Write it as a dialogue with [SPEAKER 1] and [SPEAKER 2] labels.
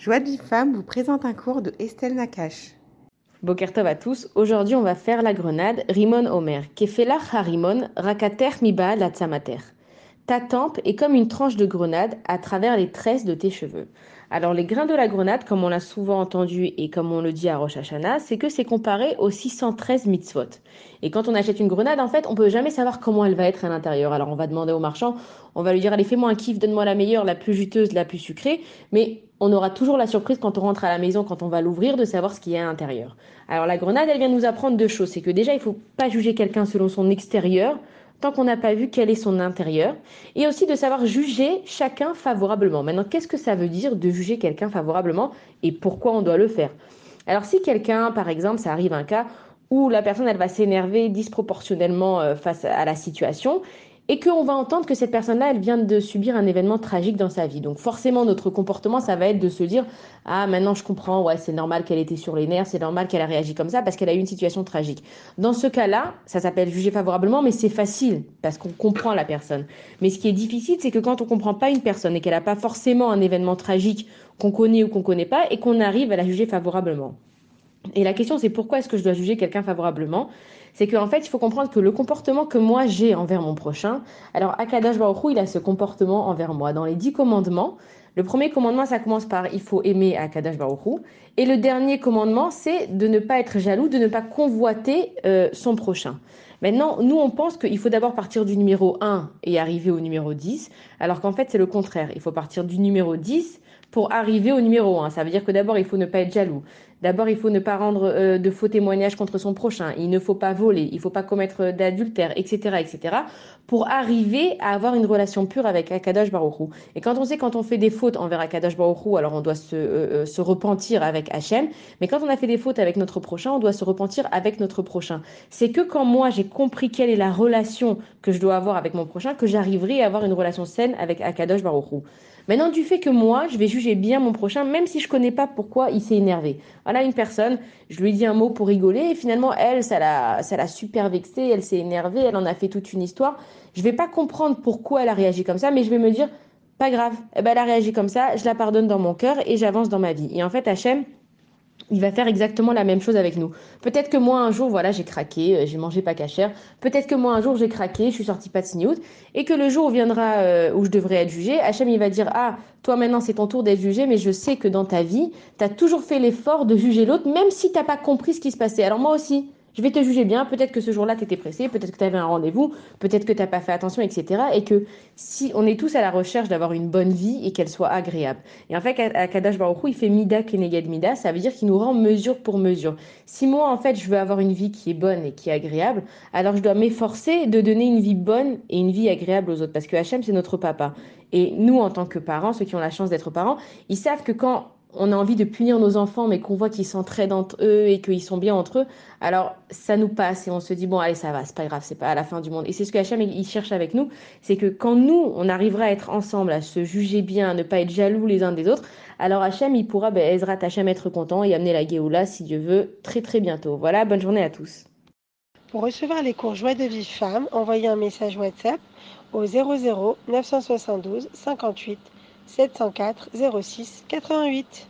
[SPEAKER 1] Joie de vie vous présente un cours de Estelle Nakache.
[SPEAKER 2] Bokertov à tous, aujourd'hui on va faire la grenade Rimon Omer, Kefelach Harimon, Rakater Miba la Tzamater. Ta tempe est comme une tranche de grenade à travers les tresses de tes cheveux. Alors les grains de la grenade, comme on l'a souvent entendu et comme on le dit à Rosh c'est que c'est comparé aux 613 mitzvot. Et quand on achète une grenade, en fait, on peut jamais savoir comment elle va être à l'intérieur. Alors on va demander au marchand, on va lui dire allez fais-moi un kiff, donne-moi la meilleure, la plus juteuse, la plus sucrée, mais on aura toujours la surprise quand on rentre à la maison, quand on va l'ouvrir, de savoir ce qu'il y a à l'intérieur. Alors la grenade, elle vient nous apprendre deux choses. C'est que déjà, il faut pas juger quelqu'un selon son extérieur, tant qu'on n'a pas vu quel est son intérieur, et aussi de savoir juger chacun favorablement. Maintenant, qu'est-ce que ça veut dire de juger quelqu'un favorablement et pourquoi on doit le faire? Alors si quelqu'un, par exemple, ça arrive un cas où la personne, elle va s'énerver disproportionnellement euh, face à la situation, et qu'on va entendre que cette personne-là, elle vient de subir un événement tragique dans sa vie. Donc forcément, notre comportement, ça va être de se dire, ah maintenant je comprends, ouais, c'est normal qu'elle était sur les nerfs, c'est normal qu'elle a réagi comme ça parce qu'elle a eu une situation tragique. Dans ce cas-là, ça s'appelle juger favorablement, mais c'est facile parce qu'on comprend la personne. Mais ce qui est difficile, c'est que quand on comprend pas une personne et qu'elle n'a pas forcément un événement tragique qu'on connaît ou qu'on connaît pas, et qu'on arrive à la juger favorablement. Et la question, c'est pourquoi est-ce que je dois juger quelqu'un favorablement? C'est qu'en fait, il faut comprendre que le comportement que moi j'ai envers mon prochain, alors Akadash Baruch il a ce comportement envers moi. Dans les dix commandements, le premier commandement, ça commence par il faut aimer Akadash Baruch Et le dernier commandement, c'est de ne pas être jaloux, de ne pas convoiter euh, son prochain. Maintenant, nous, on pense qu'il faut d'abord partir du numéro 1 et arriver au numéro 10, alors qu'en fait, c'est le contraire. Il faut partir du numéro 10 pour arriver au numéro 1. Ça veut dire que d'abord, il faut ne pas être jaloux. D'abord, il faut ne pas rendre euh, de faux témoignages contre son prochain. Il ne faut pas voler. Il ne faut pas commettre d'adultère, etc., etc., pour arriver à avoir une relation pure avec Akadosh Baruch Et quand on sait quand on fait des fautes envers Akadosh Baruch alors on doit se, euh, euh, se repentir avec Hachem. Mais quand on a fait des fautes avec notre prochain, on doit se repentir avec notre prochain. C'est que quand moi j'ai compris quelle est la relation que je dois avoir avec mon prochain, que j'arriverai à avoir une relation saine avec Akadosh Baruch Maintenant, du fait que moi, je vais juger bien mon prochain, même si je connais pas pourquoi il s'est énervé. Voilà une personne, je lui dis un mot pour rigoler, et finalement, elle, ça l'a, ça l'a super vexée, elle s'est énervée, elle en a fait toute une histoire. Je vais pas comprendre pourquoi elle a réagi comme ça, mais je vais me dire, pas grave, eh ben, elle a réagi comme ça, je la pardonne dans mon cœur et j'avance dans ma vie. Et en fait, Hachem, il va faire exactement la même chose avec nous. Peut-être que moi un jour, voilà, j'ai craqué, euh, j'ai mangé pas cachère. Peut-être que moi un jour j'ai craqué, je suis sortie pas de signout, et que le jour où viendra euh, où je devrais être jugée, Hachem il va dire ah toi maintenant c'est ton tour d'être jugé, mais je sais que dans ta vie, tu as toujours fait l'effort de juger l'autre, même si t'as pas compris ce qui se passait. Alors moi aussi, je vais te juger bien, peut-être que ce jour-là, tu étais pressé, peut-être que tu avais un rendez-vous, peut-être que tu n'as pas fait attention, etc. Et que si on est tous à la recherche d'avoir une bonne vie et qu'elle soit agréable. Et en fait, à Kadash Baruch il fait Mida Keneged Mida, ça veut dire qu'il nous rend mesure pour mesure. Si moi, en fait, je veux avoir une vie qui est bonne et qui est agréable, alors je dois m'efforcer de donner une vie bonne et une vie agréable aux autres. Parce que Hachem, c'est notre papa. Et nous, en tant que parents, ceux qui ont la chance d'être parents, ils savent que quand on a envie de punir nos enfants, mais qu'on voit qu'ils s'entraident entre eux et qu'ils sont bien entre eux, alors ça nous passe et on se dit bon allez ça va, c'est pas grave, c'est pas à la fin du monde. Et c'est ce que Hachem il cherche avec nous, c'est que quand nous on arrivera à être ensemble, à se juger bien, à ne pas être jaloux les uns des autres, alors Hachem il pourra ben, Ezra Hachem être content et amener la Géoula si Dieu veut très très bientôt. Voilà, bonne journée à tous.
[SPEAKER 1] Pour recevoir les cours Joie de vie femme, envoyez un message WhatsApp au 00 972 58 704 06 88.